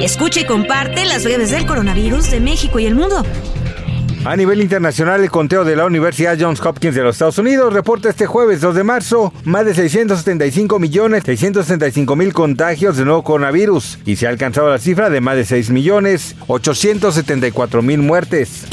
Escucha y comparte las breves del coronavirus de México y el mundo. A nivel internacional, el conteo de la Universidad Johns Hopkins de los Estados Unidos reporta este jueves 2 de marzo más de 675 millones 665 mil contagios de nuevo coronavirus y se ha alcanzado la cifra de más de 6 millones 874 mil muertes.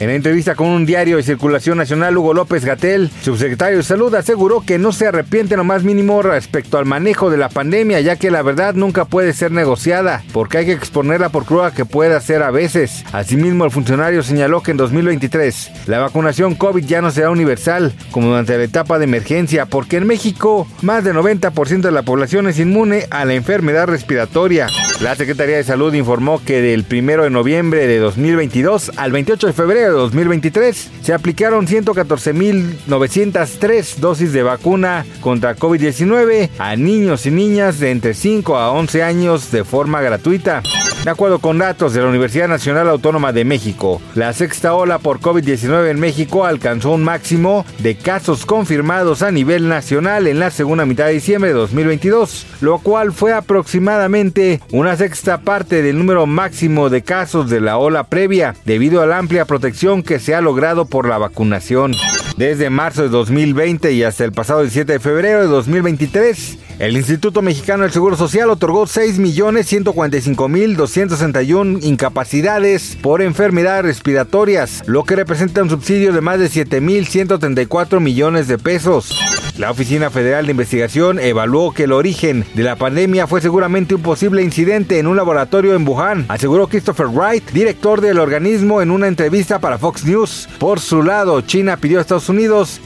En entrevista con un diario de circulación nacional, Hugo López Gatel, subsecretario de Salud, aseguró que no se arrepiente lo más mínimo respecto al manejo de la pandemia, ya que la verdad nunca puede ser negociada, porque hay que exponerla por cruda que pueda ser a veces. Asimismo, el funcionario señaló que en 2023 la vacunación COVID ya no será universal, como durante la etapa de emergencia, porque en México más del 90% de la población es inmune a la enfermedad respiratoria. La Secretaría de Salud informó que del 1 de noviembre de 2022 al 28 de febrero de 2023 se aplicaron 114.903 dosis de vacuna contra COVID-19 a niños y niñas de entre 5 a 11 años de forma gratuita. De acuerdo con datos de la Universidad Nacional Autónoma de México, la sexta ola por COVID-19 en México alcanzó un máximo de casos confirmados a nivel nacional en la segunda mitad de diciembre de 2022, lo cual fue aproximadamente una sexta parte del número máximo de casos de la ola previa, debido a la amplia protección que se ha logrado por la vacunación. Desde marzo de 2020 y hasta el pasado 17 de febrero de 2023, el Instituto Mexicano del Seguro Social otorgó 6.145.261 incapacidades por enfermedades respiratorias, lo que representa un subsidio de más de 7.134 millones de pesos. La Oficina Federal de Investigación evaluó que el origen de la pandemia fue seguramente un posible incidente en un laboratorio en Wuhan, aseguró Christopher Wright, director del organismo en una entrevista para Fox News. Por su lado, China pidió a Estados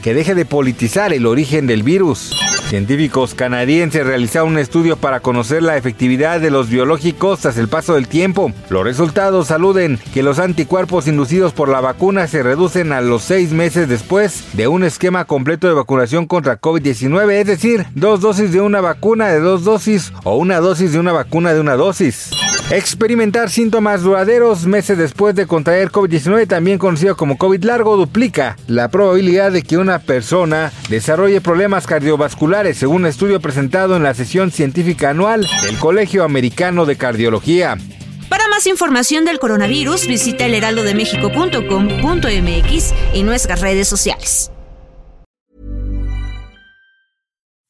Que deje de politizar el origen del virus. Científicos canadienses realizaron un estudio para conocer la efectividad de los biológicos tras el paso del tiempo. Los resultados aluden que los anticuerpos inducidos por la vacuna se reducen a los seis meses después de un esquema completo de vacunación contra COVID-19, es decir, dos dosis de una vacuna de dos dosis o una dosis de una vacuna de una dosis. Experimentar síntomas duraderos meses después de contraer COVID-19, también conocido como COVID largo, duplica la probabilidad de que una persona desarrolle problemas cardiovasculares, según un estudio presentado en la sesión científica anual del Colegio Americano de Cardiología. Para más información del coronavirus, visita elheraldodemexico.com.mx y nuestras redes sociales.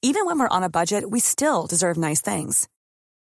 Even when we're on a budget, we still deserve nice things.